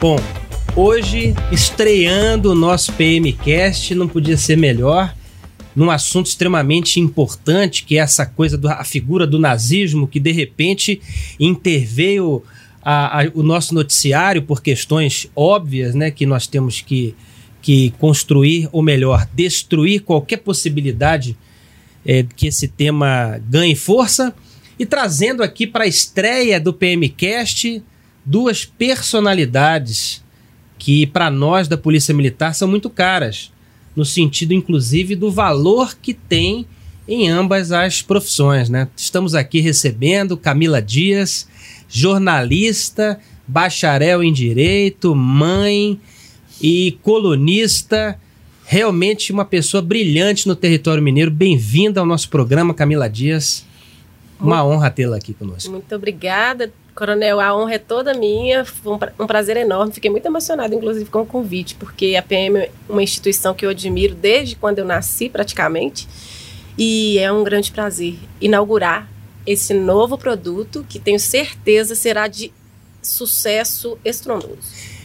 Bom, hoje estreando o nosso PMcast, não podia ser melhor, num assunto extremamente importante, que é essa coisa da figura do nazismo, que de repente interveio a, a, o nosso noticiário por questões óbvias, né, que nós temos que, que construir, ou melhor, destruir qualquer possibilidade é, que esse tema ganhe força. E trazendo aqui para a estreia do PMcast duas personalidades que para nós da Polícia Militar são muito caras, no sentido inclusive do valor que tem em ambas as profissões, né? Estamos aqui recebendo Camila Dias, jornalista, bacharel em direito, mãe e colunista, realmente uma pessoa brilhante no território mineiro. Bem-vinda ao nosso programa, Camila Dias. Uma honra tê-la aqui conosco. Muito obrigada. Coronel, a honra é toda minha, foi um prazer enorme. Fiquei muito emocionada, inclusive, com o convite, porque a PM é uma instituição que eu admiro desde quando eu nasci, praticamente. E é um grande prazer inaugurar esse novo produto, que tenho certeza será de sucesso estrondoso.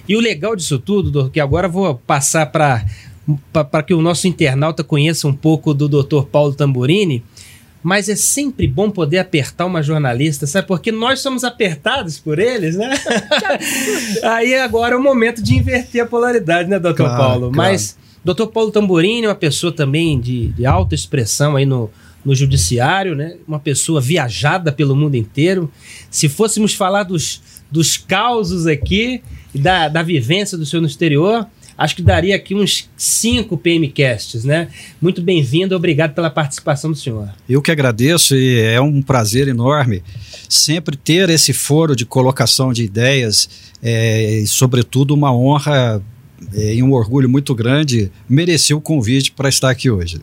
E o legal disso tudo, que agora vou passar para que o nosso internauta conheça um pouco do Dr. Paulo Tamburini mas é sempre bom poder apertar uma jornalista, sabe? Porque nós somos apertados por eles, né? Aí agora é o momento de inverter a polaridade, né, doutor claro, Paulo? Claro. Mas doutor Paulo Tamborini é uma pessoa também de, de alta expressão aí no, no judiciário, né? Uma pessoa viajada pelo mundo inteiro. Se fôssemos falar dos, dos causos aqui, da, da vivência do senhor no exterior, acho que daria aqui uns cinco PMcasts, né? Muito bem-vindo, obrigado pela participação do senhor. Eu que agradeço e é um prazer enorme sempre ter esse foro de colocação de ideias é, e, sobretudo, uma honra é, e um orgulho muito grande merecer o convite para estar aqui hoje.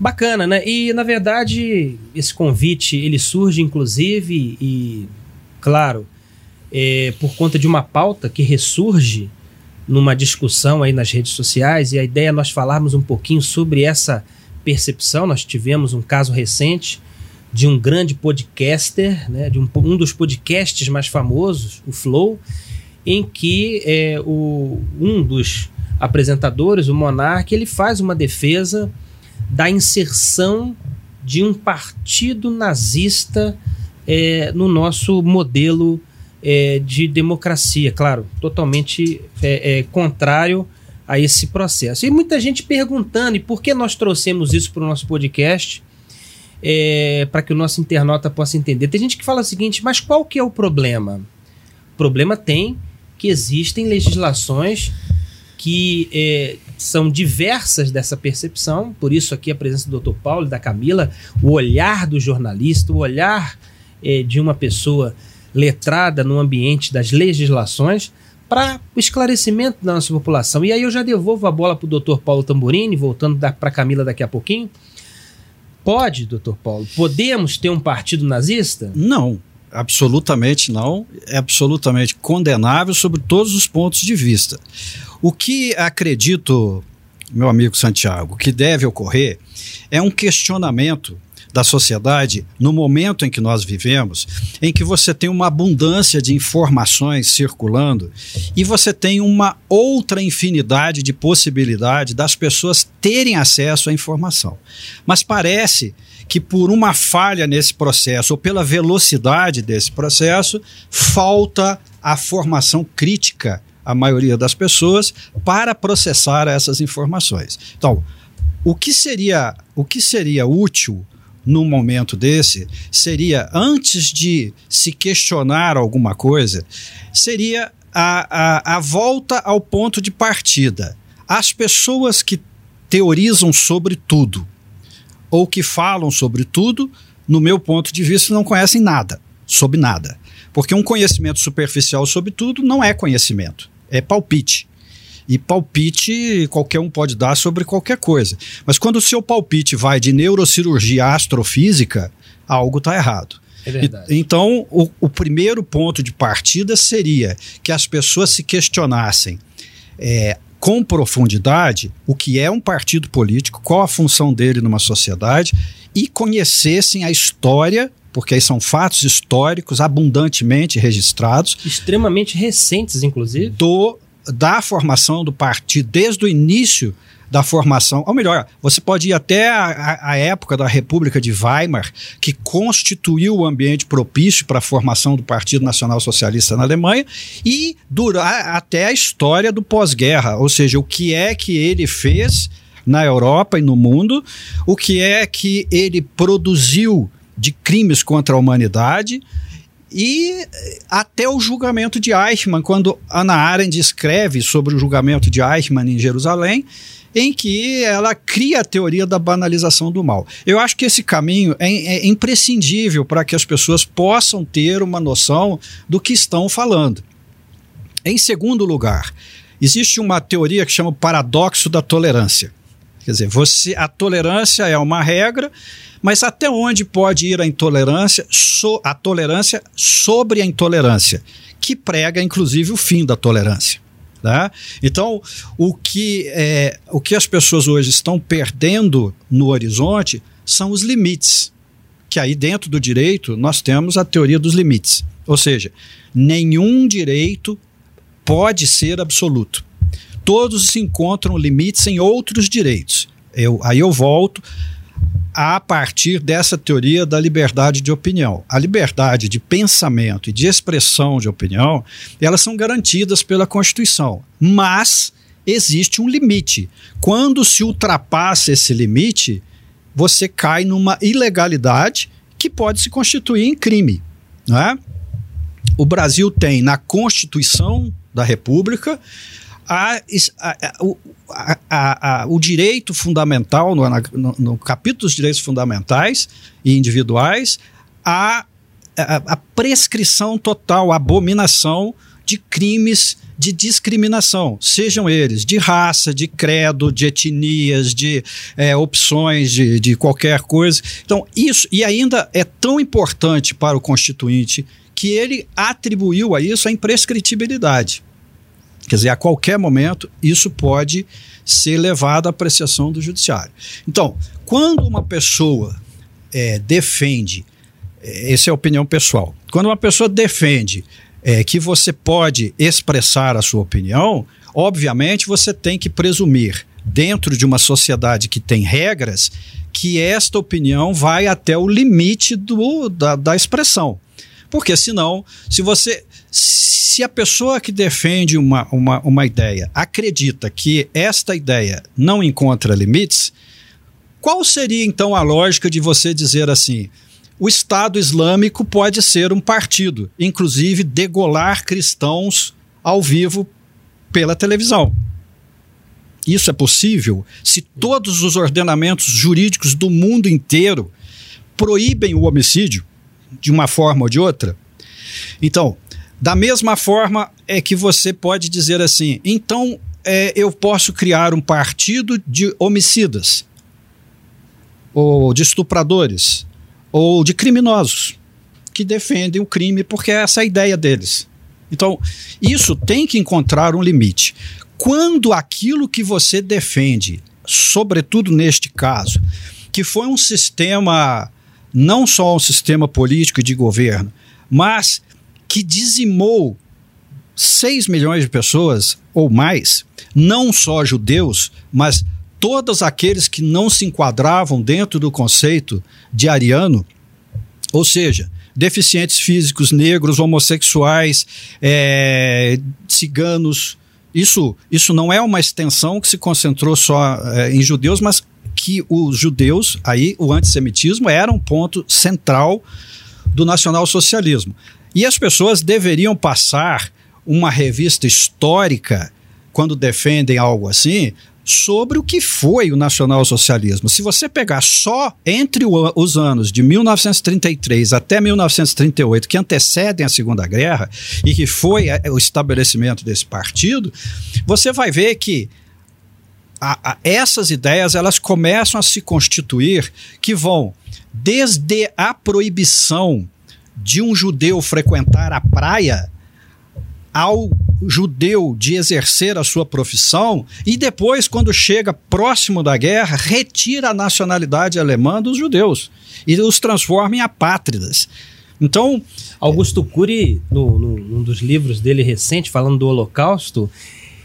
Bacana, né? E, na verdade, esse convite, ele surge, inclusive, e, claro, é, por conta de uma pauta que ressurge numa discussão aí nas redes sociais e a ideia é nós falarmos um pouquinho sobre essa percepção. Nós tivemos um caso recente de um grande podcaster, né, de um, um dos podcasts mais famosos, o Flow, em que é, o, um dos apresentadores, o Monark, ele faz uma defesa da inserção de um partido nazista é, no nosso modelo é, de democracia, claro, totalmente é, é, contrário a esse processo. E muita gente perguntando, e por que nós trouxemos isso para o nosso podcast? É, para que o nosso internauta possa entender. Tem gente que fala o seguinte, mas qual que é o problema? O problema tem que existem legislações que é, são diversas dessa percepção, por isso aqui a presença do Dr. Paulo e da Camila, o olhar do jornalista, o olhar é, de uma pessoa letrada no ambiente das legislações para o esclarecimento da nossa população. E aí eu já devolvo a bola para o doutor Paulo Tamburini, voltando para Camila daqui a pouquinho. Pode, doutor Paulo, podemos ter um partido nazista? Não, absolutamente não. É absolutamente condenável sobre todos os pontos de vista. O que acredito, meu amigo Santiago, que deve ocorrer é um questionamento da sociedade, no momento em que nós vivemos, em que você tem uma abundância de informações circulando e você tem uma outra infinidade de possibilidade das pessoas terem acesso à informação. Mas parece que por uma falha nesse processo ou pela velocidade desse processo, falta a formação crítica à maioria das pessoas para processar essas informações. Então, o que seria, o que seria útil num momento desse seria, antes de se questionar alguma coisa, seria a, a, a volta ao ponto de partida. As pessoas que teorizam sobre tudo ou que falam sobre tudo, no meu ponto de vista, não conhecem nada sobre nada. Porque um conhecimento superficial sobre tudo não é conhecimento, é palpite. E palpite qualquer um pode dar sobre qualquer coisa. Mas quando o seu palpite vai de neurocirurgia astrofísica, algo está errado. É e, então, o, o, primeiro ponto de partida seria que as pessoas se questionassem é, com profundidade o que é um partido político, qual a função dele numa sociedade e conhecessem a história porque aí são fatos históricos abundantemente registrados. Extremamente recentes, inclusive. Do, da formação do partido, desde o início da formação, ou melhor, você pode ir até a, a, época da República de Weimar, que constituiu o ambiente propício para a formação do Partido Nacional Socialista na Alemanha, e durar até a história do pós-guerra, ou seja, o que é que ele fez na Europa e no mundo, o que é que ele produziu de crimes contra a humanidade e até o julgamento de Eichmann, quando Ana Arendt escreve sobre o julgamento de Eichmann em Jerusalém, em que ela cria a teoria da banalização do mal. Eu acho que esse caminho é, é imprescindível para que as pessoas possam ter uma noção do que estão falando. Em segundo lugar, existe uma teoria que chama o paradoxo da tolerância. Quer dizer, você, a tolerância é uma regra, mas até onde pode ir a intolerância, so, a tolerância sobre a intolerância, que prega inclusive o fim da tolerância. Né? Então, o que, é, o que as pessoas hoje estão perdendo no horizonte são os limites. Que aí, dentro do direito, nós temos a teoria dos limites. Ou seja, nenhum direito pode ser absoluto. Todos se encontram limites em outros direitos. Eu, aí eu volto a partir dessa teoria da liberdade de opinião. A liberdade de pensamento e de expressão de opinião, elas são garantidas pela Constituição, mas existe um limite. Quando se ultrapassa esse limite, você cai numa ilegalidade que pode se constituir em crime. Não é? O Brasil tem na Constituição da República a, a, a, o direito fundamental, no, no, no, capítulo dos direitos fundamentais e individuais, a, a, prescrição total, a abominação de crimes de discriminação, sejam eles de raça, de credo, de etnias, de é, opções, de, de qualquer coisa. Então, isso, e ainda é tão importante para o Constituinte que ele atribuiu a isso a imprescritibilidade. Quer dizer, a qualquer momento isso pode ser levado à apreciação do judiciário. Então, quando uma pessoa é, defende, é, essa é a opinião pessoal, quando uma pessoa defende é, que você pode expressar a sua opinião, obviamente você tem que presumir, dentro de uma sociedade que tem regras, que esta opinião vai até o limite do, da, da expressão. Porque senão, se você se a pessoa que defende uma, uma, uma ideia acredita que esta ideia não encontra limites, qual seria então a lógica de você dizer assim: o Estado Islâmico pode ser um partido, inclusive degolar cristãos ao vivo pela televisão? Isso é possível se todos os ordenamentos jurídicos do mundo inteiro proíbem o homicídio de uma forma ou de outra? Então, da mesma forma é que você pode dizer assim: então é, eu posso criar um partido de homicidas, ou de estupradores, ou de criminosos que defendem o crime porque essa é a ideia deles. Então, isso tem que encontrar um limite. Quando aquilo que você defende, sobretudo neste caso, que foi um sistema, não só um sistema político e de governo, mas que dizimou 6 milhões de pessoas ou mais, não só judeus, mas todos aqueles que não se enquadravam dentro do conceito de ariano, ou seja, deficientes físicos, negros, homossexuais, é, ciganos. Isso, isso não é uma extensão que se concentrou só é, em judeus, mas que os judeus, aí o antissemitismo era um ponto central do nacionalsocialismo. E as pessoas deveriam passar uma revista histórica, quando defendem algo assim, sobre o que foi o nacionalsocialismo. Se você pegar só entre os anos de 1933 até 1938, que antecedem a Segunda Guerra e que foi é, o estabelecimento desse partido, você vai ver que a, a, essas ideias elas começam a se constituir que vão desde a proibição de um judeu frequentar a praia ao judeu de exercer a sua profissão e depois, quando chega próximo da guerra, retira a nacionalidade alemã dos judeus e os transforma em apátridas. Então, Augusto Cury, no, no, num dos livros dele recente, falando do Holocausto,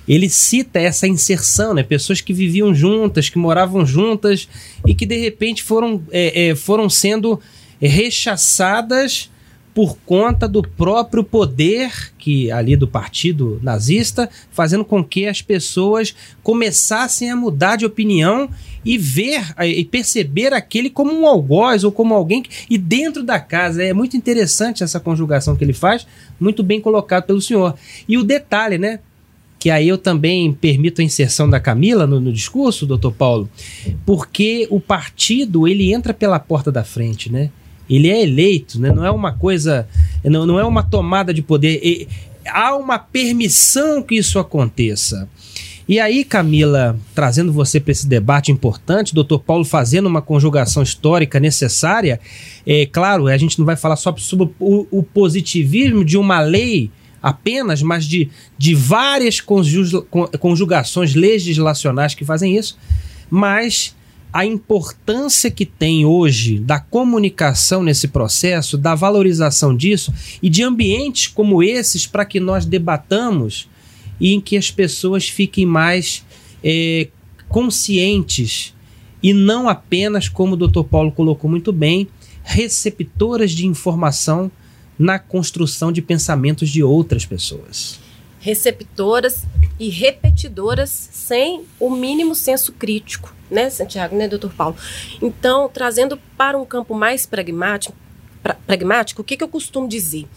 ele cita essa inserção, né? Pessoas que viviam juntas, que moravam juntas e que de repente foram, é, é, foram sendo rechaçadas por conta do próprio poder que ali do partido nazista, fazendo com que as pessoas começassem a mudar de opinião e ver e perceber aquele como um algoz ou como alguém que, e dentro da casa é muito interessante essa conjugação que ele faz, muito bem colocado pelo senhor. E o detalhe, né? Que aí eu também permito a inserção da Camila no, no, discurso, doutor Paulo, porque o partido ele entra pela porta da frente, né? Ele é eleito, né? não é uma coisa, não, não é uma tomada de poder. E, há uma permissão que isso aconteça. E aí, Camila, trazendo você para esse debate importante, doutor Paulo fazendo uma conjugação histórica necessária, é claro, a gente não vai falar só sobre o, o positivismo de uma lei apenas, mas de, de várias conjugações legislacionais que fazem isso, mas a importância que tem hoje da comunicação nesse processo, da valorização disso e de ambientes como esses para que nós debatamos e em que as pessoas fiquem mais é, conscientes e não apenas, como o Dr. Paulo colocou muito bem, receptoras de informação na construção de pensamentos de outras pessoas. Receptoras e repetidoras sem o mínimo senso crítico, né, Santiago, né, doutor Paulo? Então, trazendo para um campo mais pragmático, pra, pragmático o que, que eu costumo dizer?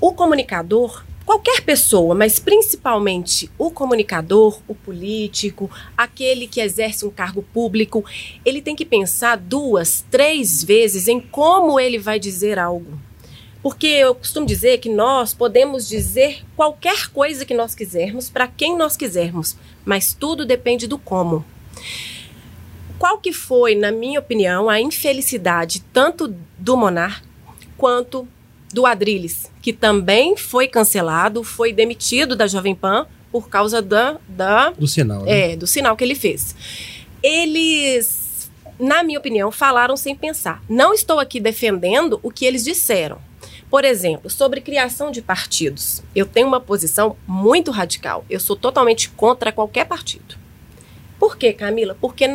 O comunicador, qualquer pessoa, mas principalmente o comunicador, o político, aquele que exerce um cargo público, ele tem que pensar duas, três vezes em como ele vai dizer algo. Porque eu costumo dizer que nós podemos dizer qualquer coisa que nós quisermos para quem nós quisermos, mas tudo depende do como. Qual que foi, na minha opinião, a infelicidade tanto do Monar quanto do Adrilles, que também foi cancelado, foi demitido da Jovem Pan por causa da, da do sinal, né? é, do sinal que ele fez. Eles, na minha opinião, falaram sem pensar. Não estou aqui defendendo o que eles disseram por exemplo, sobre criação de partidos, eu tenho uma posição muito radical. Eu sou totalmente contra qualquer partido. Por quê, Camila? Porque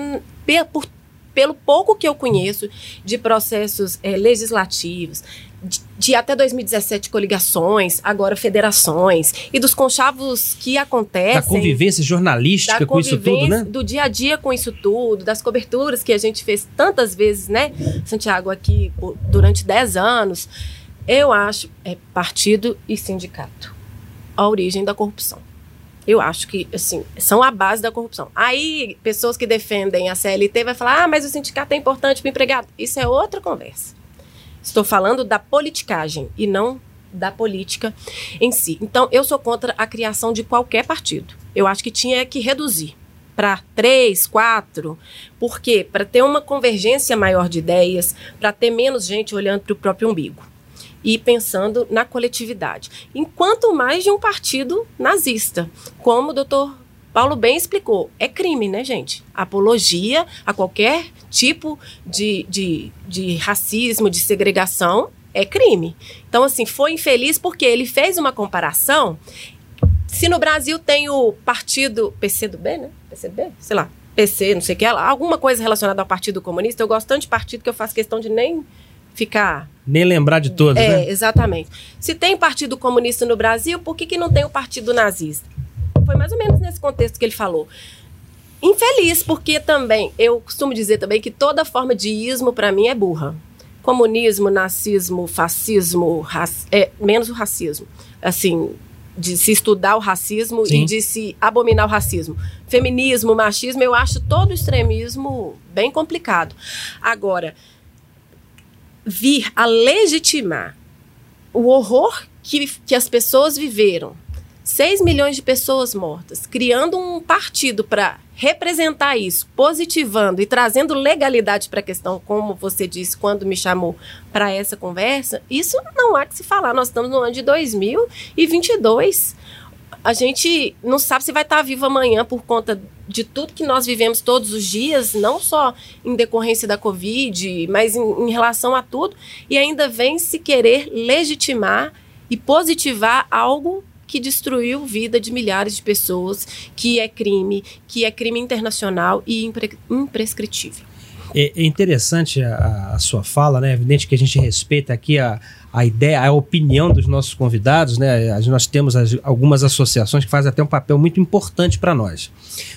por, pelo pouco que eu conheço de processos é, legislativos, de, de, até 2017 coligações, agora federações, e dos conchavos que acontecem. Da convivência jornalística com isso tudo, né? Do dia a dia com isso tudo, das coberturas que a gente fez tantas vezes, né, Santiago, aqui por, durante 10 anos. Eu acho é partido e sindicato a origem da corrupção. Eu acho que, assim, são a base da corrupção. Aí, pessoas que defendem a CLT vai falar: ah, mas o sindicato é importante para o empregado. Isso é outra conversa. Estou falando da politicagem e não da política em si. Então, eu sou contra a criação de qualquer partido. Eu acho que tinha que reduzir para três, quatro. Por quê? Para ter uma convergência maior de ideias, para ter menos gente olhando para o próprio umbigo e pensando na coletividade. Enquanto mais de um partido nazista, como o doutor Paulo bem explicou, é crime, né, gente? Apologia a qualquer tipo de, de, de racismo, de segregação, é crime. Então, assim, foi infeliz porque ele fez uma comparação. Se no Brasil tem o partido PCdoB, né? PCdoB? Sei lá, PC, não sei o que, alguma coisa relacionada ao Partido Comunista, eu gosto tanto de partido que eu faço questão de nem ficar. Nem lembrar de todos, é, né? exatamente. Se tem Partido Comunista no Brasil, por que, que não tem o Partido Nazista? Foi mais ou menos nesse contexto que ele falou. Infeliz, porque também, eu costumo dizer também que toda forma de ismo, para mim, é burra. Comunismo, nazismo, fascismo, é, menos o racismo. Assim, de se estudar o racismo Sim. e de se abominar o racismo. Feminismo, machismo, eu acho todo extremismo bem complicado. Agora, vir a legitimar o horror que, que as pessoas viveram. 6 milhões de pessoas mortas, criando um partido para representar isso, positivando e trazendo legalidade para a questão, como você disse quando me chamou para essa conversa, isso não há que se falar. Nós estamos no ano de 2022. A gente não sabe se vai estar vivo amanhã por conta de tudo que nós vivemos todos os dias, não só em decorrência da Covid, mas em, em relação a tudo, e ainda vem se querer legitimar e positivar algo que destruiu vida de milhares de pessoas, que é crime, que é crime internacional e impre imprescritível. É, é interessante a, a, sua fala, né? É evidente que a gente respeita aqui a, a ideia, a opinião dos nossos convidados, né? Nós temos as, algumas associações que fazem até um papel muito importante para nós.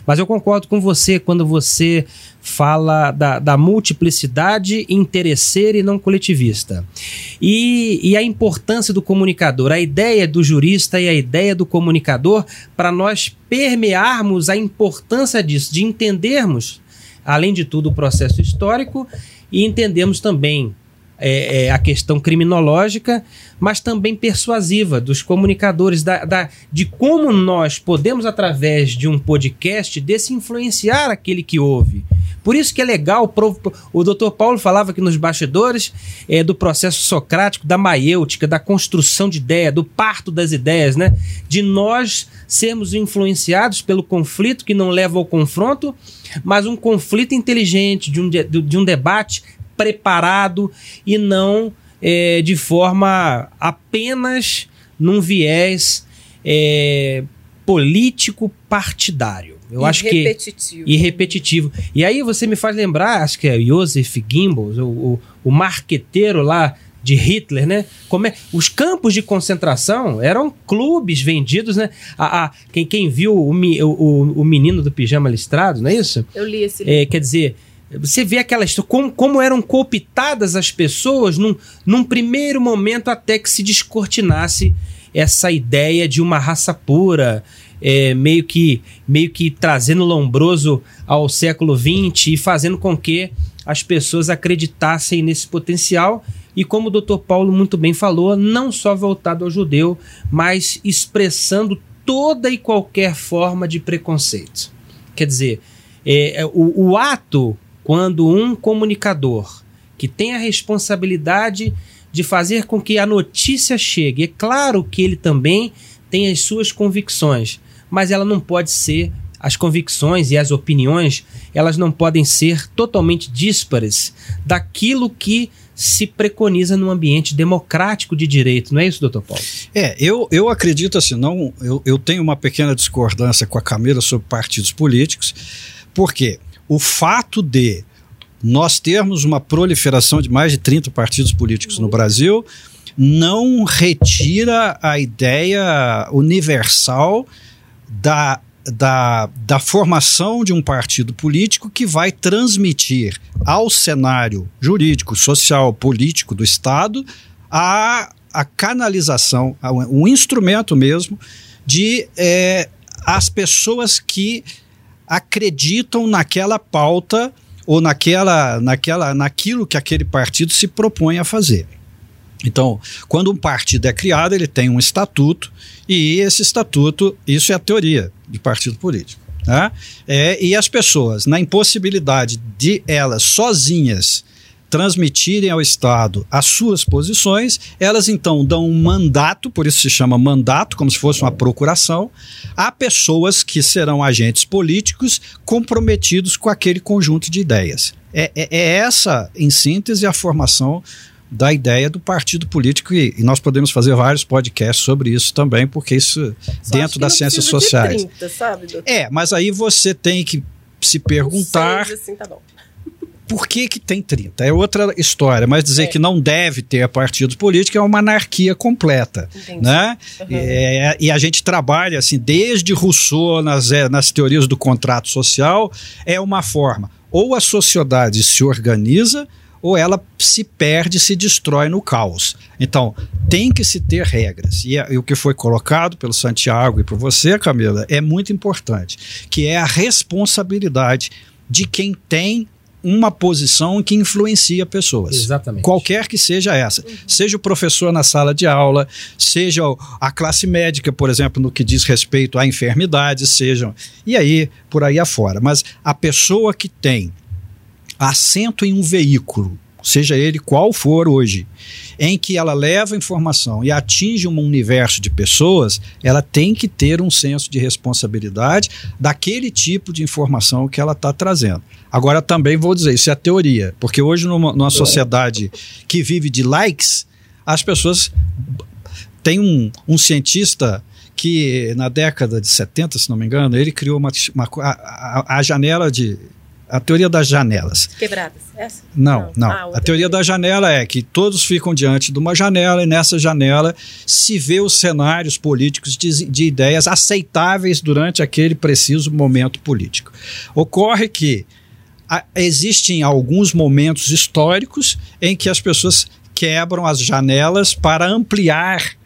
Mas eu concordo com você quando você fala da, da multiplicidade interesseira e não coletivista. E, e a importância do comunicador, a ideia do jurista e a ideia do comunicador para nós permearmos a importância disso, de entendermos, além de tudo, o processo histórico e entendemos também é, é, a questão criminológica, mas também persuasiva dos comunicadores, da, da, de como nós podemos, através de um podcast, desse influenciar aquele que ouve. Por isso que é legal, o doutor Paulo falava aqui nos bastidores é, do processo socrático, da maiêutica, da construção de ideia, do parto das ideias, né? De nós sermos influenciados pelo conflito que não leva ao confronto, mas um conflito inteligente, de um, de, de um debate preparado e não é, de forma apenas num viés é, político partidário. Eu e acho repetitivo. que e repetitivo. E aí você me faz lembrar, acho que é Joseph Goebbels, o, o, o marqueteiro lá de Hitler, né? Como é, os campos de concentração eram clubes vendidos, né? A, a quem, quem viu o, o, o menino do pijama listrado, não é isso? Eu li esse livro. É, quer dizer, você vê aquela história, como, como eram cooptadas as pessoas num, num primeiro momento até que se descortinasse essa ideia de uma raça pura, é, meio, que, meio que trazendo Lombroso ao século XX e fazendo com que as pessoas acreditassem nesse potencial. E como o Dr. Paulo muito bem falou, não só voltado ao judeu, mas expressando toda e qualquer forma de preconceito. Quer dizer, é, é o, o ato quando um comunicador que tem a responsabilidade de fazer com que a notícia chegue, é claro que ele também tem as suas convicções, mas ela não pode ser as convicções e as opiniões, elas não podem ser totalmente díspares daquilo que se preconiza num ambiente democrático de direito, não é isso, doutor Paulo? É, eu, eu acredito assim, não, eu, eu tenho uma pequena discordância com a Camila sobre partidos políticos, porque o fato de nós termos uma proliferação de mais de 30 partidos políticos no Brasil não retira a ideia universal da, da, da formação de um partido político que vai transmitir ao cenário jurídico, social, político do Estado a, a canalização, um instrumento mesmo de é, as pessoas que acreditam naquela pauta ou naquela, naquela, naquilo que aquele partido se propõe a fazer. Então, quando um partido é criado, ele tem um estatuto, e esse estatuto, isso é a teoria de partido político. Né? É, e as pessoas, na impossibilidade de elas sozinhas transmitirem ao Estado as suas posições, elas então dão um mandato, por isso se chama mandato, como se fosse uma procuração, a pessoas que serão agentes políticos comprometidos com aquele conjunto de ideias. É, é, é essa, em síntese, a formação da ideia do partido político e, e, nós podemos fazer vários podcasts sobre isso também, porque isso Só dentro das ciências sociais. 30, sabe, é, mas aí você tem que se perguntar. Seis, assim, tá bom por que, que tem 30? É outra história, mas dizer é. que não deve ter partidos políticos é uma anarquia completa. Entendi. Né? Uhum. É, e a gente trabalha assim, desde Rousseau nas, é, nas teorias do contrato social, é uma forma. Ou a sociedade se organiza, ou ela se perde, se destrói no caos. Então, tem que se ter regras. E, e, o que foi colocado pelo Santiago e por você, Camila, é muito importante, que é a responsabilidade de quem tem uma posição que influencia pessoas. Exatamente. Qualquer que seja essa. Seja o professor na sala de aula, seja a classe médica, por exemplo, no que diz respeito à enfermidade, sejam. E aí, por aí afora. Mas a pessoa que tem assento em um veículo seja ele qual for hoje, em que ela leva informação e atinge um universo de pessoas, ela tem que ter um senso de responsabilidade daquele tipo de informação que ela está trazendo. Agora também vou dizer, isso é teoria, porque hoje numa, numa sociedade que vive de likes, as pessoas tem um, um cientista que na década de 70, se não me engano, ele criou uma, uma a, a, a janela de a teoria das janelas. Quebradas, essa? Não, não. não. Ah, a teoria da janela é que todos ficam diante de uma janela e nessa janela se vê os cenários políticos de, de ideias aceitáveis durante aquele preciso momento político. Ocorre que a, existem alguns momentos históricos em que as pessoas quebram as janelas para ampliar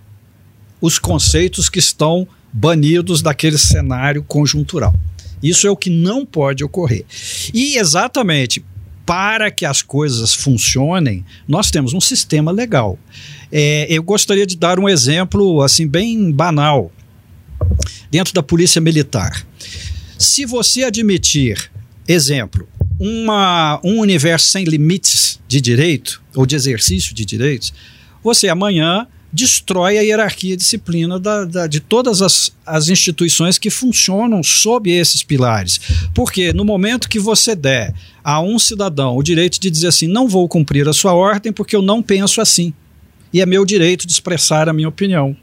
os conceitos que estão banidos daquele cenário conjuntural. Isso é o que não pode ocorrer. E exatamente para que as coisas funcionem, nós temos um sistema legal. É, eu gostaria de dar um exemplo assim bem banal dentro da polícia militar. Se você admitir, exemplo, uma, um universo sem limites de direito ou de exercício de direitos, você amanhã destrói a hierarquia e disciplina da, da, de todas as, as instituições que funcionam sob esses pilares. Porque no momento que você der a um cidadão o direito de dizer assim, não vou cumprir a sua ordem porque eu não penso assim, e é meu direito de expressar a minha opinião.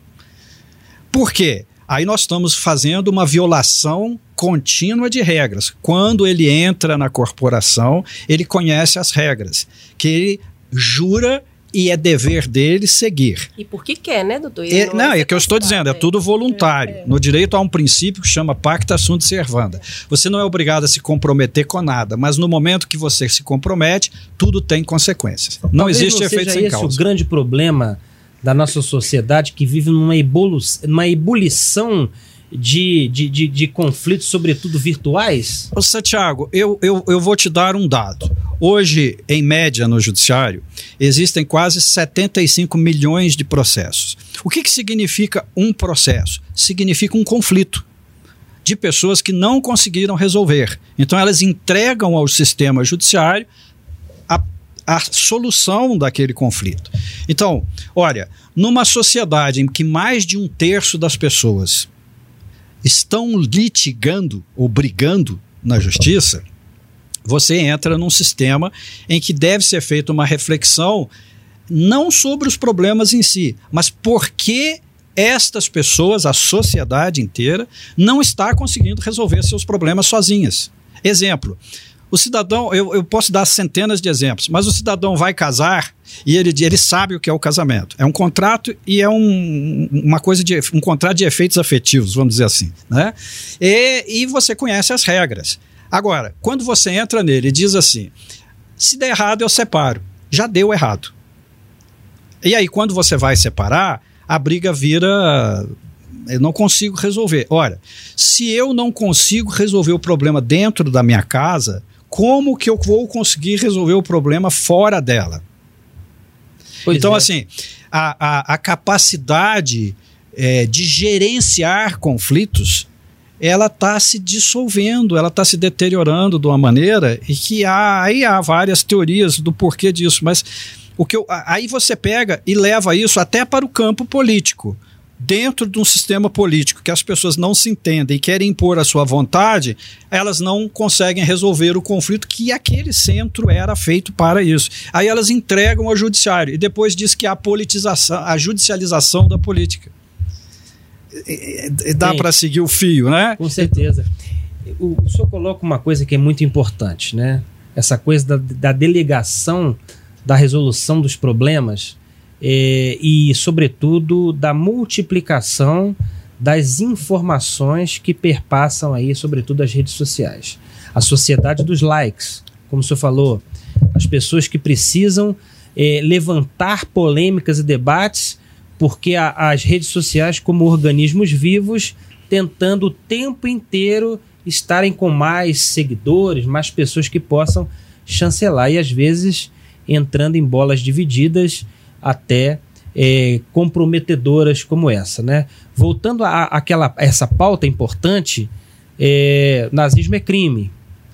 Por quê? Aí nós estamos fazendo uma violação contínua de regras. Quando ele entra na corporação, ele conhece as regras, que ele jura e é dever dele seguir. E por que quer, né, doutor? É, não, não é, é que eu estou dizendo, é tudo voluntário. É, é. No direito há um princípio que chama pacta sunt servanda. Você não é obrigado a se comprometer com nada, mas no momento que você se compromete, tudo tem consequências. Não Talvez existe não efeito sem causa. Esse o grande problema da nossa sociedade que vive numa, numa ebulição de, de, de, de conflitos, sobretudo virtuais? Ô, Santiago, eu, eu, eu vou te dar um dado. Hoje, em média, no judiciário, existem quase 75 milhões de processos. O que, que significa um processo? Significa um conflito de pessoas que não conseguiram resolver. Então, elas entregam ao sistema judiciário a, a solução daquele conflito. Então, olha, numa sociedade em que mais de um terço das pessoas estão litigando ou brigando na justiça, você entra num sistema em que deve ser feita uma reflexão não sobre os problemas em si, mas por que estas pessoas, a sociedade inteira, não está conseguindo resolver seus problemas sozinhas. Exemplo, o cidadão, eu, eu posso dar centenas de exemplos, mas o cidadão vai casar e ele, ele sabe o que é o casamento. É um contrato e é um, uma coisa de um contrato de efeitos afetivos, vamos dizer assim. Né? E, e você conhece as regras. Agora, quando você entra nele e diz assim: se der errado, eu separo. Já deu errado. E aí, quando você vai separar, a briga vira eu não consigo resolver. Olha, se eu não consigo resolver o problema dentro da minha casa, como que eu vou conseguir resolver o problema fora dela? Pois então, é. assim, a, a, a capacidade é, de gerenciar conflitos ela está se dissolvendo, ela está se deteriorando de uma maneira e que há, aí há várias teorias do porquê disso, mas o que eu, aí você pega e leva isso até para o campo político dentro de um sistema político que as pessoas não se entendem e querem impor a sua vontade, elas não conseguem resolver o conflito que aquele centro era feito para isso. Aí elas entregam ao judiciário e depois diz que há a politização, a judicialização da política. Dá para seguir o fio, né? Com certeza. O, o senhor coloca uma coisa que é muito importante, né? Essa coisa da, da delegação da resolução dos problemas é, e, sobretudo, da multiplicação das informações que perpassam aí, sobretudo, as redes sociais. A sociedade dos likes, como o senhor falou, as pessoas que precisam é, levantar polêmicas e debates, porque a, as redes sociais, como organismos vivos, tentando o tempo inteiro estarem com mais seguidores, mais pessoas que possam chancelar e às vezes entrando em bolas divididas até é, comprometedoras como essa, né? Voltando a, aquela essa pauta importante, é, nazismo é crime.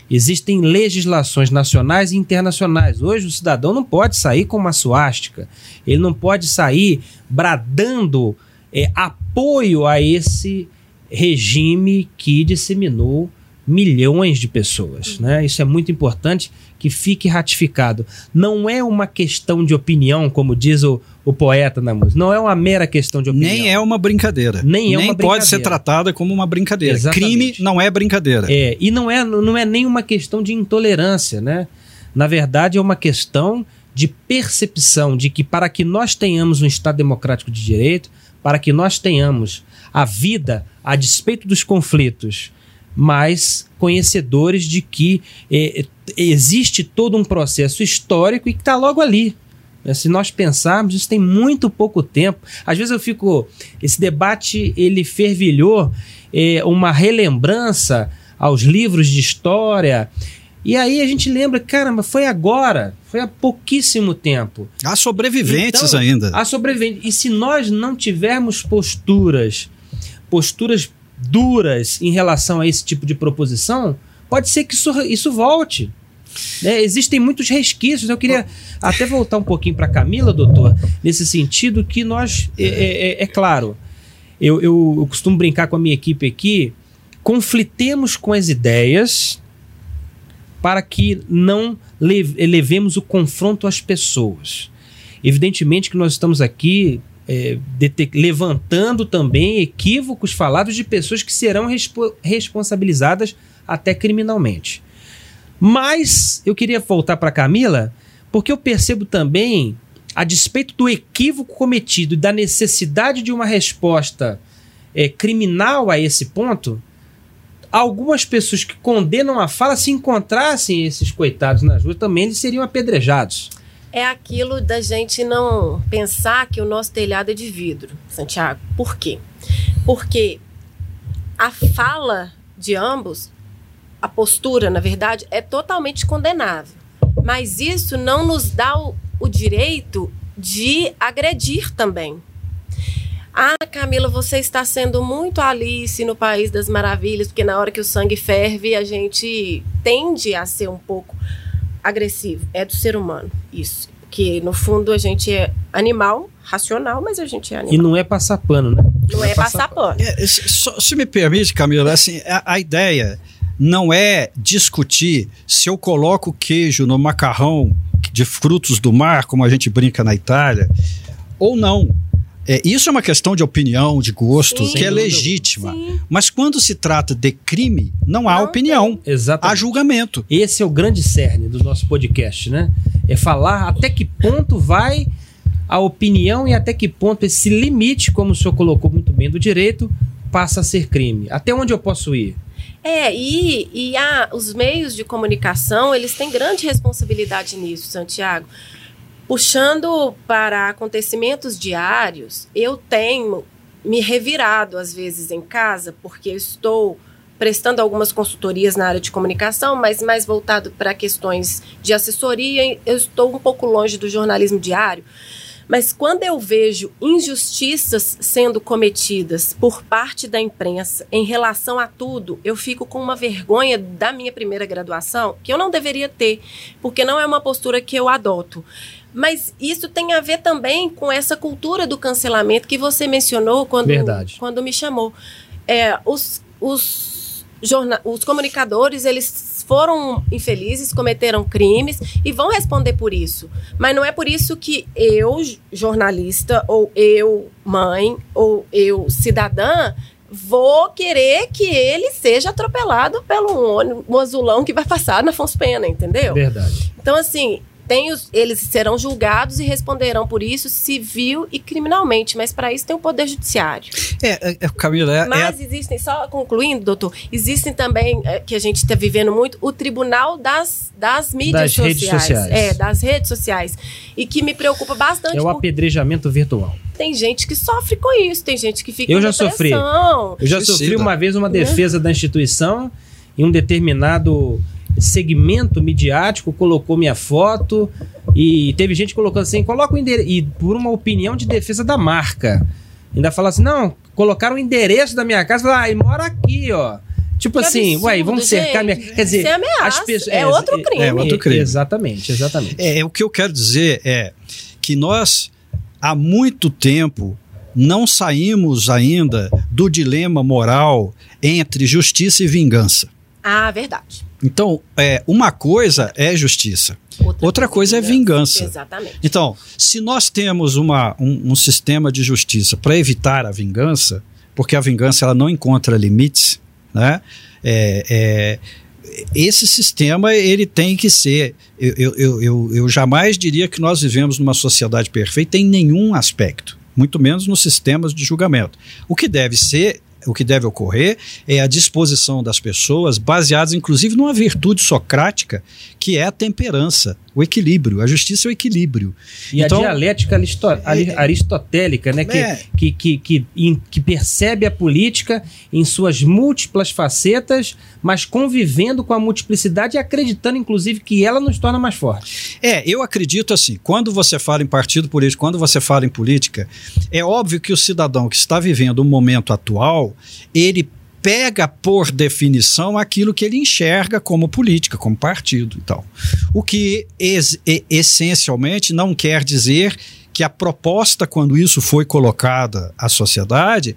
Existem legislações nacionais e internacionais. Hoje o cidadão não pode sair com uma suástica, ele não pode sair bradando é, apoio a esse regime que disseminou milhões de pessoas. Né? Isso é muito importante que fique ratificado. Não é uma questão de opinião, como diz o, o poeta na música. Não é uma mera questão de opinião. Nem é uma brincadeira. Nem é nem uma pode ser brincadeira. tratada como uma brincadeira. Exatamente. Crime não é brincadeira. É, e não é, não é nem uma questão de intolerância, né? Na verdade, é uma questão de percepção de que para que nós tenhamos um Estado democrático de direito, para que nós tenhamos a vida a despeito dos conflitos, mas conhecedores de que eh, existe todo um processo histórico e que está logo ali. né? Se nós pensarmos, isso tem muito pouco tempo. Às vezes eu fico. Esse debate ele fervilhou eh, uma relembrança aos livros de história. E aí a gente lembra, caramba, foi agora, foi há pouquíssimo tempo. Há sobreviventes Então, ainda. A sobrevivente. E se nós não tivermos posturas, posturas duras em relação a esse tipo de proposição, pode ser que isso, isso volte. né? existem muitos resquícios. Eu queria até voltar um pouquinho para Camila, doutor, nesse sentido que nós, é, é- é- é claro, eu, eu- eu costumo brincar com a minha equipe aqui, conflitemos com as ideias para que não le- levemos o confronto às pessoas. Evidentemente que nós estamos aqui é, levantando também equívocos falados de pessoas que serão respo- responsabilizadas até criminalmente. Mas eu queria voltar para Camila, porque eu percebo também, a despeito do equívoco cometido e da necessidade de uma resposta é, criminal a esse ponto, algumas pessoas que condenam a fala, se encontrassem esses coitados nas ruas, também eles seriam apedrejados. É aquilo da gente não pensar que o nosso telhado é de vidro, Santiago. Por quê? Porque a fala de ambos, a postura, na verdade, é totalmente condenável. Mas isso não nos dá o, o direito de agredir também. Ah, Camila, você está sendo muito Alice no País das Maravilhas, porque na hora que o sangue ferve, a gente tende a ser um pouco agressivo. É do ser humano, isso. Porque, no fundo, a gente é animal, racional, mas a gente é E animal. não é passar pano, né? Não, é passar pano. É, se, se me permite, Camila, assim, a, a ideia não é discutir se eu coloco queijo no macarrão de frutos do mar, como a gente brinca na Itália, ou não. É, isso é uma questão de opinião, de gosto, Sim. que é legítima. Sim. Mas quando se trata de crime, não há Não opinião, há Exatamente. julgamento. Esse é o grande cerne do nosso podcast, né? É falar até que ponto vai a opinião e até que ponto esse limite, como o senhor colocou muito bem, do direito, passa a ser crime. Até onde eu posso ir? É, e, e a, os meios de comunicação, eles têm grande responsabilidade nisso, Santiago. Puxando para acontecimentos diários, eu tenho me revirado às vezes em casa, porque estou prestando algumas consultorias na área de comunicação, mas mais voltado para questões de assessoria. Eu estou um pouco longe do jornalismo diário. Mas quando eu vejo injustiças sendo cometidas por parte da imprensa em relação a tudo, eu fico com uma vergonha da minha primeira graduação que eu não deveria ter, porque não é uma postura que eu adoto. Mas isso tem a ver também com essa cultura do cancelamento que você mencionou quando, Verdade. quando me chamou. É, os, os, jorna- os comunicadores, eles foram infelizes, cometeram crimes e vão responder por isso. Mas não é por isso que eu, jornalista, ou eu, mãe, ou eu, cidadã, vou querer que ele seja atropelado pelo ônibus, um azulão que vai passar na Afonso Pena, entendeu? Verdade. Então, assim, tem os, eles serão julgados e responderão por isso civil e criminalmente, mas para isso tem o Poder Judiciário. É, é, é, Camila, é, é Mas existem, só concluindo, doutor, existem também, é, que a gente está vivendo muito, o Tribunal das, das mídias Das redes sociais. É, das redes sociais. E que me preocupa bastante, É o porque apedrejamento virtual. tem gente que sofre com isso, tem gente que fica Eu já sofri. Eu já Suicida. sofri uma vez uma defesa da instituição em um determinado segmento midiático colocou minha foto e teve gente colocando assim, coloca o endereço e por uma opinião de defesa da marca. Ainda fala assim: "Não, colocaram o endereço da minha casa, fala, ah, ele mora aqui, ó". Tipo Que assim, absurdo, uai, vamos cercar minha. gente. Quer dizer, Isso é ameaça, as pessoas. é outro crime. É outro crime. Exatamente, exatamente. É, o que eu quero dizer é que nós, há muito tempo, não saímos ainda do dilema moral entre justiça e vingança. Ah, verdade. Então, é, uma coisa é justiça, outra coisa é vingança. Exatamente. Então, se nós temos uma, um, um sistema de justiça para evitar a vingança, porque a vingança ela não encontra limites, né? É, é, esse sistema ele tem que ser. Eu, eu, eu, eu jamais diria que nós vivemos numa sociedade perfeita em nenhum aspecto, muito menos nos sistemas de julgamento. O que deve ser o que deve ocorrer é a disposição das pessoas, baseadas inclusive numa virtude socrática, que é a temperança, o equilíbrio. A justiça é o equilíbrio. E Então- a dialética aristo- ali- aristotélica, né? Que, É. que, que, que, em- que percebe a política em suas múltiplas facetas, mas convivendo com a multiplicidade e acreditando, inclusive, que ela nos torna mais fortes. É, eu acredito assim, quando você fala em partido político, quando você fala em política, é óbvio que o cidadão que está vivendo o momento atual, ele pega por definição aquilo que ele enxerga como política, como partido e tal. O que ex- e- essencialmente não quer dizer que a proposta, quando isso foi colocada à sociedade,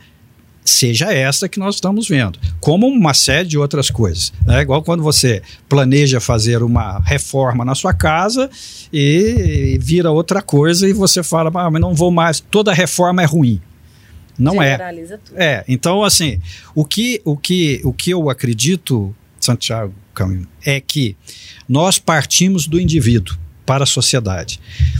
seja essa que nós estamos vendo, como uma série de outras coisas. É igual quando você planeja fazer uma reforma na sua casa e vira outra coisa e você fala, ah, mas não vou mais, toda reforma é ruim. Não é. Tudo. É, então assim, o que, o que, o que eu acredito, Santiago Caminho, é que nós partimos do indivíduo para a sociedade.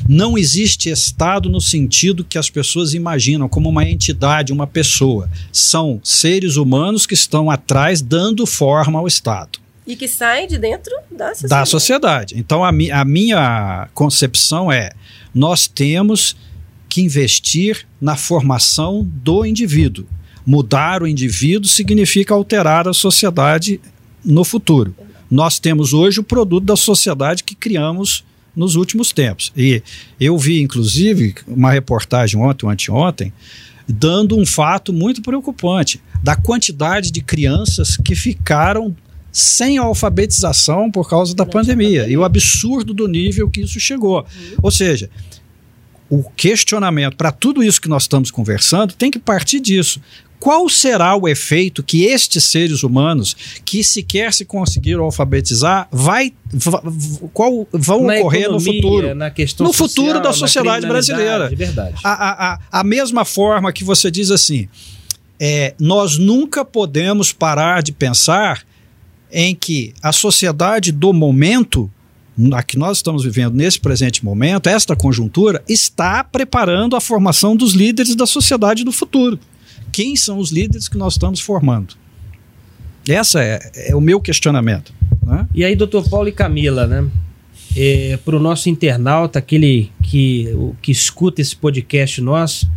Não existe Estado no sentido que as pessoas imaginam como uma entidade, uma pessoa. São seres humanos que estão atrás dando forma ao Estado E que saem de dentro da sociedade. da sociedade. Então, a, mi- a minha concepção é: nós temos que investir na formação do indivíduo. Mudar o indivíduo significa alterar a sociedade no futuro. Nós temos hoje o produto da sociedade que criamos nos últimos tempos. E eu vi, inclusive, uma reportagem ontem ou anteontem, dando um fato muito preocupante da quantidade de crianças que ficaram sem alfabetização por causa da pandemia, pandemia. e o absurdo do nível que isso chegou. Ou seja, o questionamento para tudo isso que nós estamos conversando tem que partir disso. Qual será o efeito que estes seres humanos, que sequer se conseguiram alfabetizar, vai, qual, vão Na ocorrer no economia, futuro? Na questão No futuro social, da na sociedade brasileira. Verdade. A, a, a, a mesma forma que você diz assim, é, nós nunca podemos parar de pensar em que a sociedade do momento, a que nós estamos vivendo nesse presente momento, esta conjuntura, está preparando a formação dos líderes da sociedade do futuro. Quem são os líderes que nós estamos formando? Essa é, é o meu questionamento. Né? E aí, doutor Paulo e Camila, né? para o nosso internauta, aquele que, o, que escuta esse podcast nosso,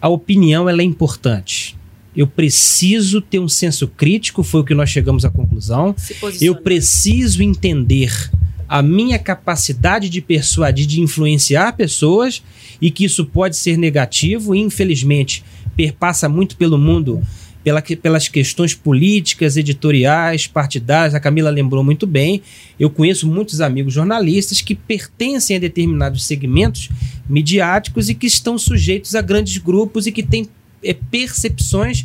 a opinião ela é importante. Eu preciso ter um senso crítico, foi o que nós chegamos à conclusão. Eu preciso entender a minha capacidade de persuadir, de influenciar pessoas e que isso pode ser negativo. E, infelizmente, perpassa muito pelo mundo pela, pelas questões políticas, editoriais, partidárias. A Camila lembrou muito bem. Eu conheço muitos amigos jornalistas que pertencem a determinados segmentos midiáticos e que estão sujeitos a grandes grupos e que têm é, percepções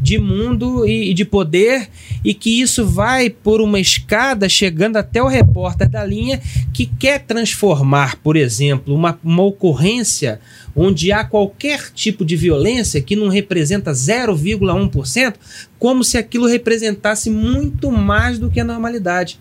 de mundo e, e de poder e que isso vai por uma escada chegando até o repórter da linha que quer transformar, por exemplo, uma, uma ocorrência onde há qualquer tipo de violência que não representa 0,1%, como se aquilo representasse muito mais do que a normalidade.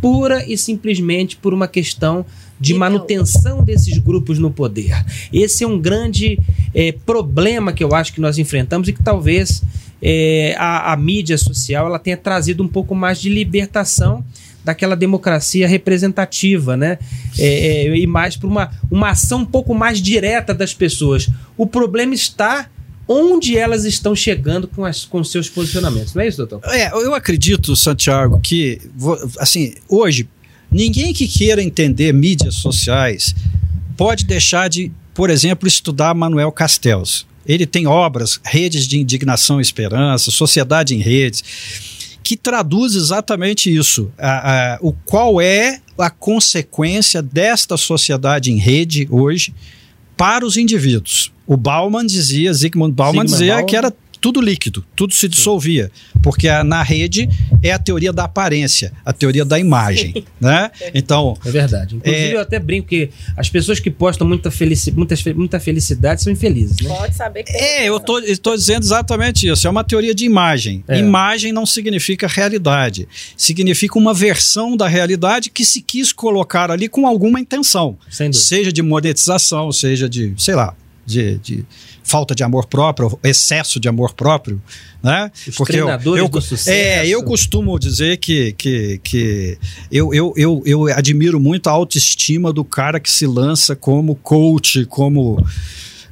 Pura e simplesmente por uma questão de Então- manutenção desses grupos no poder. Esse é um grande eh, problema que eu acho que nós enfrentamos e que talvez eh, a, a mídia social ela tenha trazido um pouco mais de libertação daquela democracia representativa, né? É, é, e mais para uma, uma ação um pouco mais direta das pessoas. O problema está onde elas estão chegando com, as, com seus posicionamentos. Não é isso, doutor? É, eu acredito, Santiago, que assim, hoje ninguém que queira entender mídias sociais pode deixar de, por exemplo, estudar Manuel Castells. Ele tem obras, redes de indignação e esperança, sociedade em redes, que traduz exatamente isso. A, a, o qual é a consequência desta sociedade em rede hoje para os indivíduos. O Bauman dizia, Zygmunt Bauman Sigmund dizia Bauman. que era tudo líquido, tudo se dissolvia, porque a, na rede é a teoria da aparência, a teoria da imagem, né? Então é verdade. Inclusive é... eu até brinco que as pessoas que postam muita, felici muita, muita felicidade são infelizes, né? Pode saber que É, eu tô, estou dizendo exatamente isso. É uma teoria de imagem. É. Imagem não significa realidade, significa uma versão da realidade que se quis colocar ali com alguma intenção, seja de monetização, seja de, sei lá, de, de falta de amor próprio, excesso de amor próprio, né? Os Porque treinadores eu, eu, do sucesso. É, eu costumo dizer que, que, que eu, eu, eu, eu admiro muito a autoestima do cara que se lança como coach, como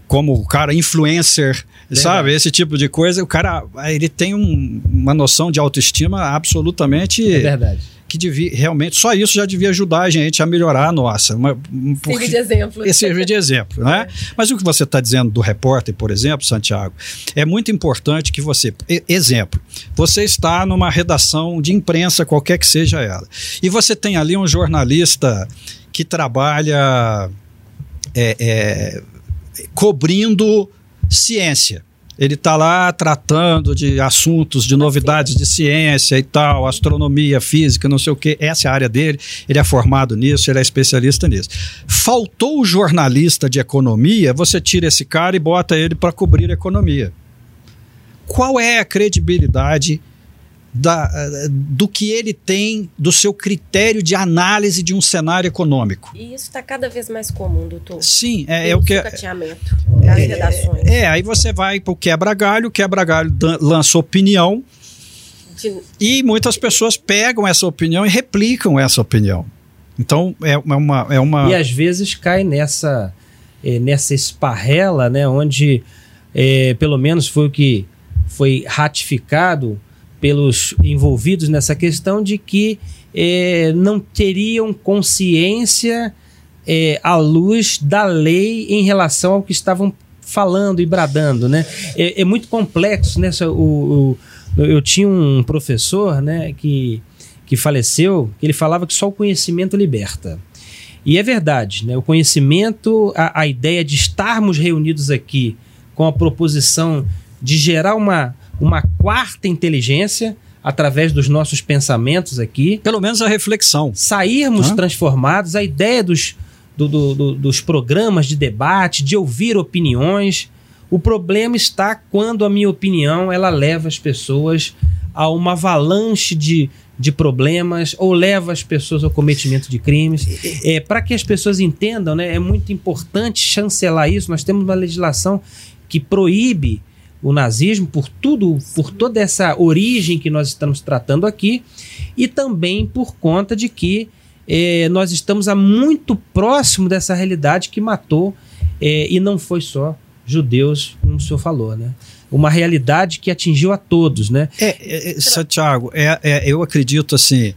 como cara influencer, sabe? Esse tipo de coisa. O cara, ele tem um, uma noção de autoestima absolutamente. É verdade que devia, realmente, só isso já devia ajudar a gente a melhorar a nossa. Uma, porque, de exemplo. Esse servir de exemplo, né? É. Mas o que você está dizendo do repórter, por exemplo, Santiago, é muito importante que você. Exemplo, você está numa redação de imprensa, qualquer que seja ela, e você tem ali um jornalista que trabalha é, é, cobrindo ciência. Ele está lá tratando de assuntos, de novidades de ciência e tal, astronomia, física, não sei o quê. Essa é a área dele. Ele é formado nisso, ele é especialista nisso. Faltou o jornalista de economia, você tira esse cara e bota ele para cobrir economia. Qual é a credibilidade da, do que ele tem, do seu critério de análise de um cenário econômico. E isso está cada vez mais comum, doutor. Sim, é, é o que. Sucateamento das é, redações. É, aí você vai para o quebra-galho, o quebra-galho lança opinião. De... E muitas pessoas pegam essa opinião e replicam essa opinião. Então é uma. É uma... E às vezes cai nessa, é, nessa esparrela, né, onde é, pelo menos foi o que foi ratificado pelos envolvidos nessa questão de que é, não teriam consciência é, à luz da lei em relação ao que estavam falando e bradando, né? É, é muito complexo, né? O, o, eu tinha um professor, né, que, que faleceu, que ele falava que só o conhecimento liberta. E é verdade, né? O conhecimento, a, a ideia de estarmos reunidos aqui com a proposição de gerar uma, uma quarta inteligência através dos nossos pensamentos aqui. Pelo menos a reflexão. Sairmos Hã? transformados, a ideia dos, do, do, do, dos programas de debate, de ouvir opiniões. O problema está quando a minha opinião ela leva as pessoas a uma avalanche de, de problemas ou leva as pessoas ao cometimento de crimes. É, Para que as pessoas entendam, né, é muito importante chancelar isso. Nós temos uma legislação que proíbe o nazismo, por tudo, por toda essa origem que nós estamos tratando aqui, e também por conta de que eh, nós estamos a muito próximo dessa realidade que matou, eh, e não foi só judeus, como o senhor falou, né? Uma realidade que atingiu a todos, né? É, é, é Santiago, é, é, eu acredito assim,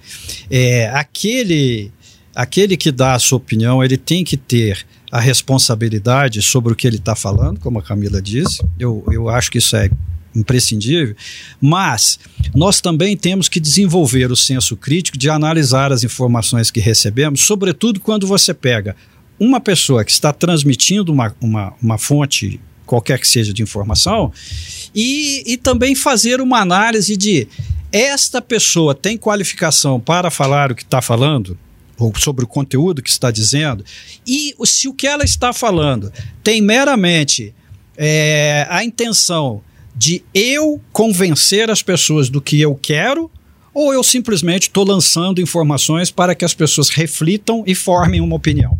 é, aquele, aquele que dá a sua opinião, ele tem que ter a responsabilidade sobre o que ele está falando, como a Camila disse. Eu, eu acho que isso é imprescindível, mas nós também temos que desenvolver o senso crítico de analisar as informações que recebemos, sobretudo quando você pega uma pessoa que está transmitindo uma, uma, uma fonte, qualquer que seja de informação, e, e também fazer uma análise de esta pessoa tem qualificação para falar o que está falando? Ou sobre o conteúdo que está dizendo, e se o que ela está falando tem meramente é, a intenção de eu convencer as pessoas do que eu quero, ou eu simplesmente estou lançando informações para que as pessoas reflitam e formem uma opinião.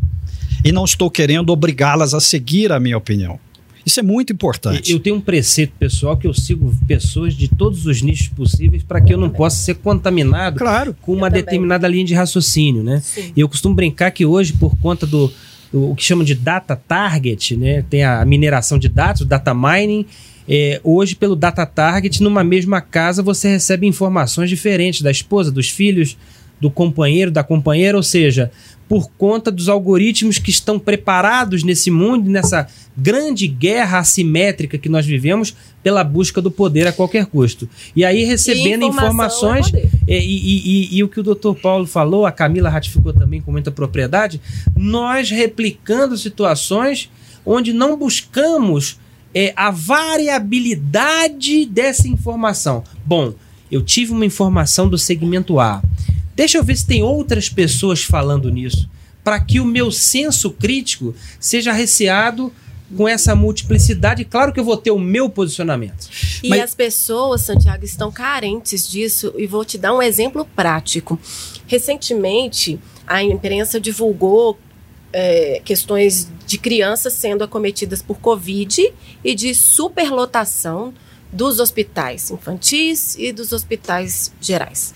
E não estou querendo obrigá-las a seguir a minha opinião. Isso é muito importante. Eu tenho um preceito pessoal que eu sigo pessoas de todos os nichos possíveis para que eu não possa ser contaminado claro. com uma determinada linha de raciocínio, né? Sim. E eu costumo brincar que hoje, por conta do, do o que chamam de data target, né? Tem a mineração de dados, o data mining. É, hoje, pelo data target, numa mesma casa, você recebe informações diferentes da esposa, dos filhos, do companheiro, da companheira, ou seja, por conta dos algoritmos que estão preparados nesse mundo, nessa grande guerra assimétrica que nós vivemos pela busca do poder a qualquer custo. E aí recebendo E informação é informações e, e- e- e o que o doutor Paulo falou, a Camila ratificou também com muita propriedade, nós replicando situações onde não buscamos é, a variabilidade dessa informação. Bom, eu tive uma informação do segmento A. Deixa eu ver se tem outras pessoas falando nisso, para que o meu senso crítico seja receado com essa multiplicidade. Claro que eu vou ter o meu posicionamento. E Mas- as pessoas, Santiago, estão carentes disso e vou te dar um exemplo prático. Recentemente, a imprensa divulgou é, questões de crianças sendo acometidas por Covid e de superlotação dos hospitais infantis e dos hospitais gerais.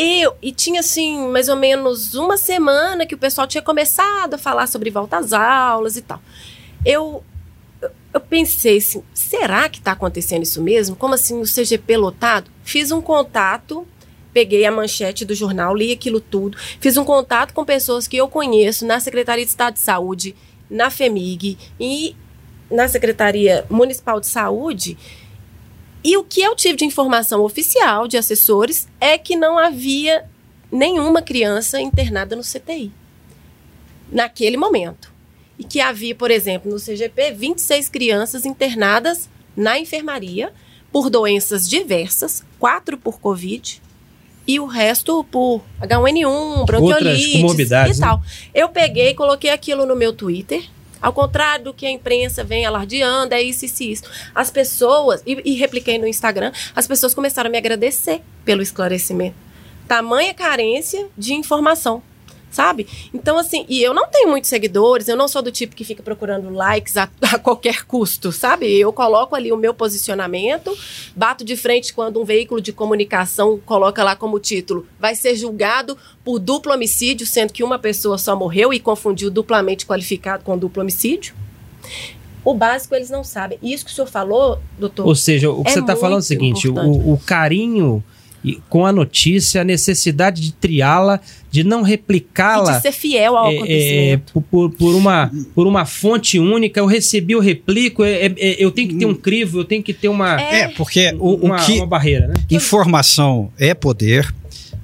Eu, e tinha assim, mais ou menos uma semana que o pessoal tinha começado a falar sobre volta às aulas e tal. Eu, eu- pensei assim, será que está acontecendo isso mesmo? Como assim o CGP lotado? Fiz um contato, peguei a manchete do jornal, li aquilo tudo, fiz um contato com pessoas que eu conheço na Secretaria de Estado de Saúde, na FEMIG e na Secretaria Municipal de Saúde. E o que eu tive de informação oficial de assessores é que não havia nenhuma criança internada no CTI naquele momento. E que havia, por exemplo, no CGP, 26 crianças internadas na enfermaria por doenças diversas, quatro por Covid e o resto por H1N1, bronquiolite e né? tal. Eu peguei e coloquei aquilo no meu Twitter. Ao contrário do que a imprensa vem alardeando, é isso, isso, isso. As pessoas, e, e repliquei no Instagram, as pessoas começaram a me agradecer pelo esclarecimento. Tamanha carência de informação, sabe? Então, assim, e eu não tenho muitos seguidores, eu não sou do tipo que fica procurando likes a, a qualquer custo, sabe? Eu coloco ali o meu posicionamento, bato de frente quando um veículo de comunicação coloca lá como título, vai ser julgado por duplo homicídio, sendo que uma pessoa só morreu e confundiu duplamente qualificado com duplo homicídio. O básico eles não sabem. E isso que o senhor falou, doutor, Ou seja, o que É você está falando é o seguinte: o, o carinho e- com a notícia, a necessidade de triá-la, de não e de replicá-la ser fiel ao é, é, acontecimento. por, por- por uma, por uma fonte única. Eu recebi, eu replico, é- é- é- eu tenho que ter um crivo, eu tenho que ter uma, É. É, porque o, o uma, que uma barreira, né? informação é poder,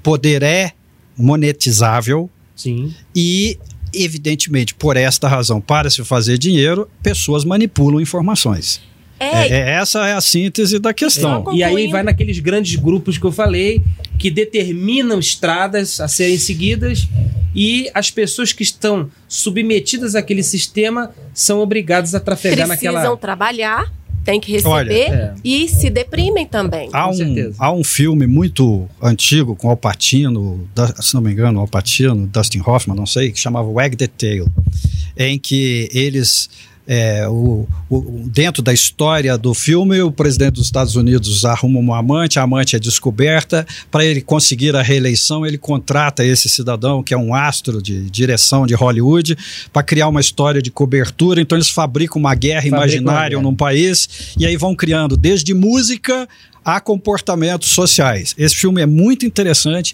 poder é monetizável Sim. e, evidentemente, por esta razão, para se fazer dinheiro, pessoas manipulam informações. É, É, é- essa é a síntese da questão. E aí vai naqueles grandes grupos que eu falei, que determinam estradas a serem seguidas e as pessoas que estão submetidas àquele sistema são obrigadas a trafegar precisam naquela. trabalhar, tem que receber Olha, é. e se deprimem também. Há Com um, certeza. há um filme muito antigo com Alpatino, se não me engano, Alpatino, Dustin Hoffman, não sei, que chamava Wag the Tail, em que eles é, o, o- dentro da história do filme, o presidente dos Estados Unidos arruma uma amante, a amante é descoberta. Para ele conseguir a reeleição, ele contrata esse cidadão, que é um astro de direção de Hollywood, para criar uma história de cobertura. Então, eles fabricam uma guerra Fabricam uma imaginária guerra. num país e aí vão criando desde música a comportamentos sociais. Esse filme é muito interessante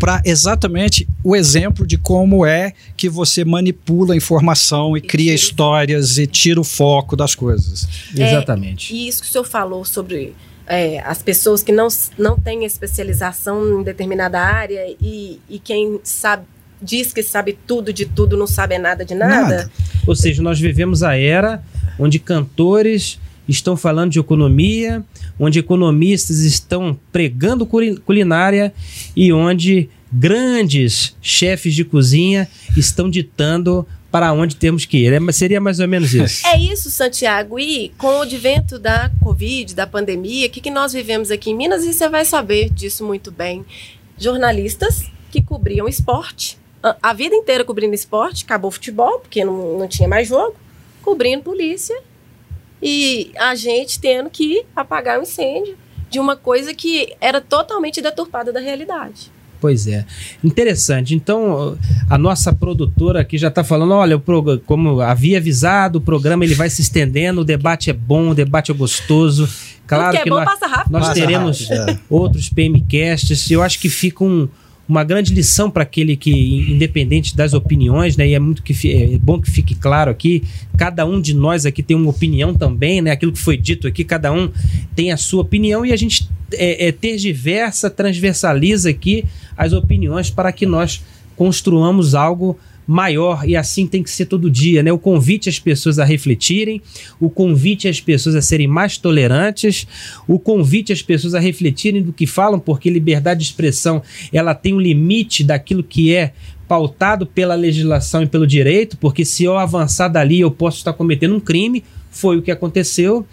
para exatamente o exemplo de como é que você manipula a informação e cria histórias e tira o foco das coisas. Exatamente. E isso que o senhor falou sobre é, as pessoas que não, não têm especialização em determinada área e, e quem sabe diz que sabe tudo de tudo não sabe nada de nada. Nada. Ou seja, nós vivemos a era onde cantores estão falando de economia, onde economistas estão pregando culinária e onde grandes chefes de cozinha estão ditando para onde temos que ir. É, seria mais ou menos isso. É isso, Santiago. E com o advento da Covid, da pandemia, o que, que nós vivemos aqui em Minas, e você vai saber disso muito bem. Jornalistas que cobriam esporte, a, a vida inteira cobrindo esporte, acabou o futebol, porque não, não tinha mais jogo, cobrindo polícia, e a gente tendo que apagar o incêndio de uma coisa que era totalmente deturpada da realidade. Pois é. Interessante. Então, a nossa produtora aqui já está falando, olha, o como havia avisado, o programa ele vai se estendendo, o debate é bom, o debate é gostoso. Claro Tudo que é que bom nós, passa rápido. nós Passa teremos rápido, é. outros PMcasts. Eu acho que fica um, uma grande lição para aquele que, independente das opiniões, né? E é muito que é bom que fique claro aqui, cada um de nós aqui tem uma opinião também, né? Aquilo que foi dito aqui, cada um tem a sua opinião e a gente é, é, tergiversa, transversaliza aqui as opiniões para que nós construamos algo maior e assim tem que ser todo dia, né? O convite às pessoas a refletirem, o convite às pessoas a serem mais tolerantes, o convite às pessoas a refletirem do que falam, porque liberdade de expressão, ela tem um limite daquilo que é pautado pela legislação e pelo direito, porque se eu avançar dali eu posso estar cometendo um crime, foi o que aconteceu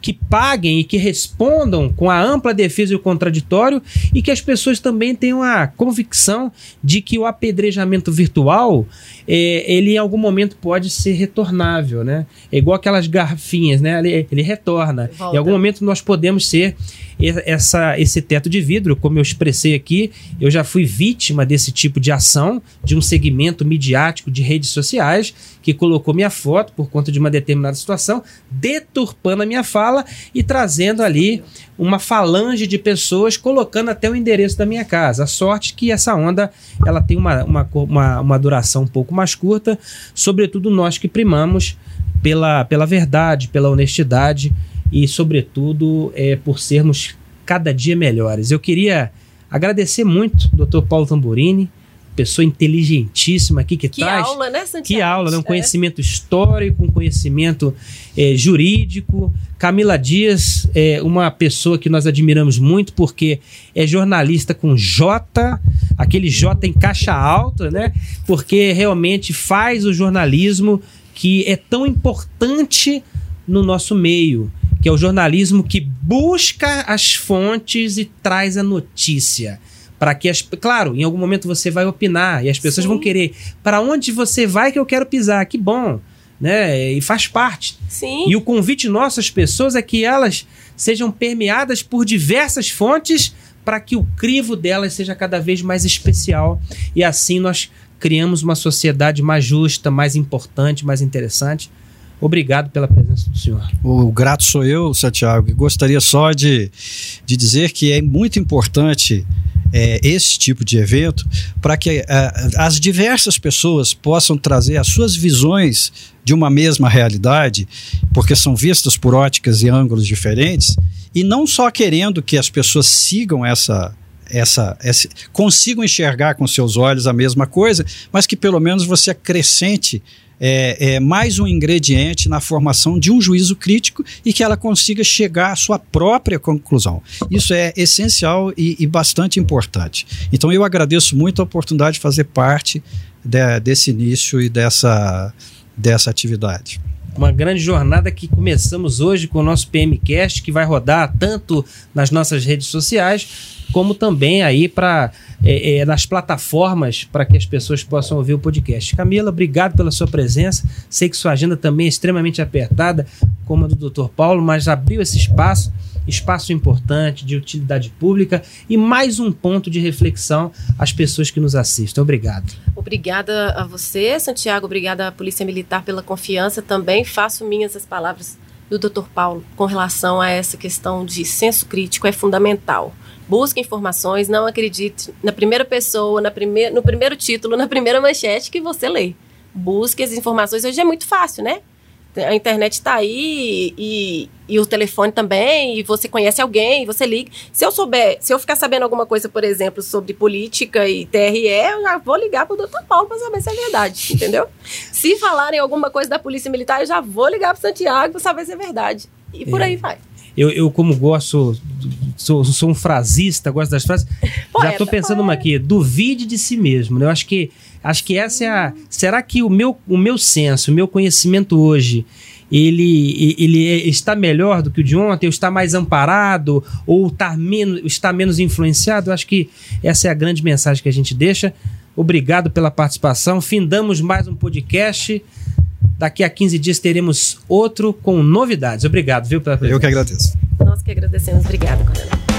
que paguem e que respondam com a ampla defesa e o contraditório e que as pessoas também tenham a convicção de que o apedrejamento virtual é, ele em algum momento pode ser retornável, né? É igual aquelas garrafinhas, né? Ele, ele retorna. Volta. Em algum momento nós podemos ser essa, esse teto de vidro, como eu expressei aqui, eu já fui vítima desse tipo de ação, de um segmento midiático de redes sociais que colocou minha foto por conta de uma determinada situação, deturpando a minha fala e trazendo ali uma falange de pessoas colocando até o endereço da minha casa. A sorte que essa onda ela tem uma, uma, uma, uma duração um pouco mais curta, sobretudo nós que primamos pela, pela verdade, pela honestidade e, sobretudo, é, por sermos cada dia melhores. Eu queria agradecer muito Dr. Paulo Tamburini, pessoa inteligentíssima aqui que, que traz. Que aula, né, Santiago? Que aula, né? Um é. conhecimento histórico, um conhecimento é, jurídico. Camila Dias é uma pessoa que nós admiramos muito porque é jornalista com J, aquele J em caixa alta, né? Porque realmente faz o jornalismo que é tão importante no nosso meio que é o jornalismo que busca as fontes e traz a notícia. Para que as. Claro, em algum momento você vai opinar e as pessoas Sim. vão querer. Para onde você vai que eu quero pisar? Que bom. Né? E faz parte. Sim. E o convite nosso às pessoas é que elas sejam permeadas por diversas fontes para que o crivo delas seja cada vez mais especial e assim nós criamos uma sociedade mais justa, mais importante, mais interessante. Obrigado pela presença do senhor. O grato sou eu, Santiago, gostaria só de, de dizer que é muito importante é, esse tipo de evento para que é, as diversas pessoas possam trazer as suas visões de uma mesma realidade, porque são vistas por óticas e ângulos diferentes, e não só querendo que as pessoas sigam essa, essa, essa, consigam enxergar com seus olhos a mesma coisa, mas que pelo menos você acrescente é, é, mais um ingrediente na formação de um juízo crítico e que ela consiga chegar à sua própria conclusão. Isso é essencial e, e bastante importante. Então eu agradeço muito a oportunidade de fazer parte de, desse início e dessa, dessa atividade uma grande jornada que começamos hoje com o nosso PMcast, que vai rodar tanto nas nossas redes sociais como também aí para é, é, nas plataformas para que as pessoas possam ouvir o podcast. Camila, obrigado pela sua presença. Sei que sua agenda também é extremamente apertada, como a do Dr. Paulo, mas abriu esse espaço, espaço importante de utilidade pública e mais um ponto de reflexão às pessoas que nos assistem. Obrigado. Obrigada a você, Santiago. Obrigada à Polícia Militar pela confiança. Também faço minhas as palavras do Dr. Paulo com relação a essa questão de senso crítico é fundamental. Busque informações, não acredite na primeira pessoa, na primeir, no primeiro título, na primeira manchete que você lê. Busque as informações. Hoje é muito fácil, né? A internet está aí e, e, o telefone também, e você conhece alguém, você liga. Se eu souber, se eu ficar sabendo alguma coisa, por exemplo, sobre política e TRE, eu já vou ligar para o doutor Paulo para saber se é verdade, entendeu? Se falarem alguma coisa da Polícia Militar, eu já vou ligar para Santiago para saber se é verdade. E por é. aí vai. Eu, eu, como gosto, sou, sou um frasista, gosto das frases. Poeta, já estou pensando uma aqui, duvide de si mesmo. Né? Eu acho que, acho que essa é a. Será que o meu, o meu senso, o meu conhecimento hoje, ele, ele é, está melhor do que o de ontem, ou está mais amparado, ou está menos, está menos influenciado? Acho que essa é a grande mensagem que a gente deixa. Obrigado pela participação. Findamos mais um podcast. Daqui a 15 dias teremos outro com novidades. Obrigado, viu, pela presença. Eu que agradeço. Nós que agradecemos. Obrigado, Coronel.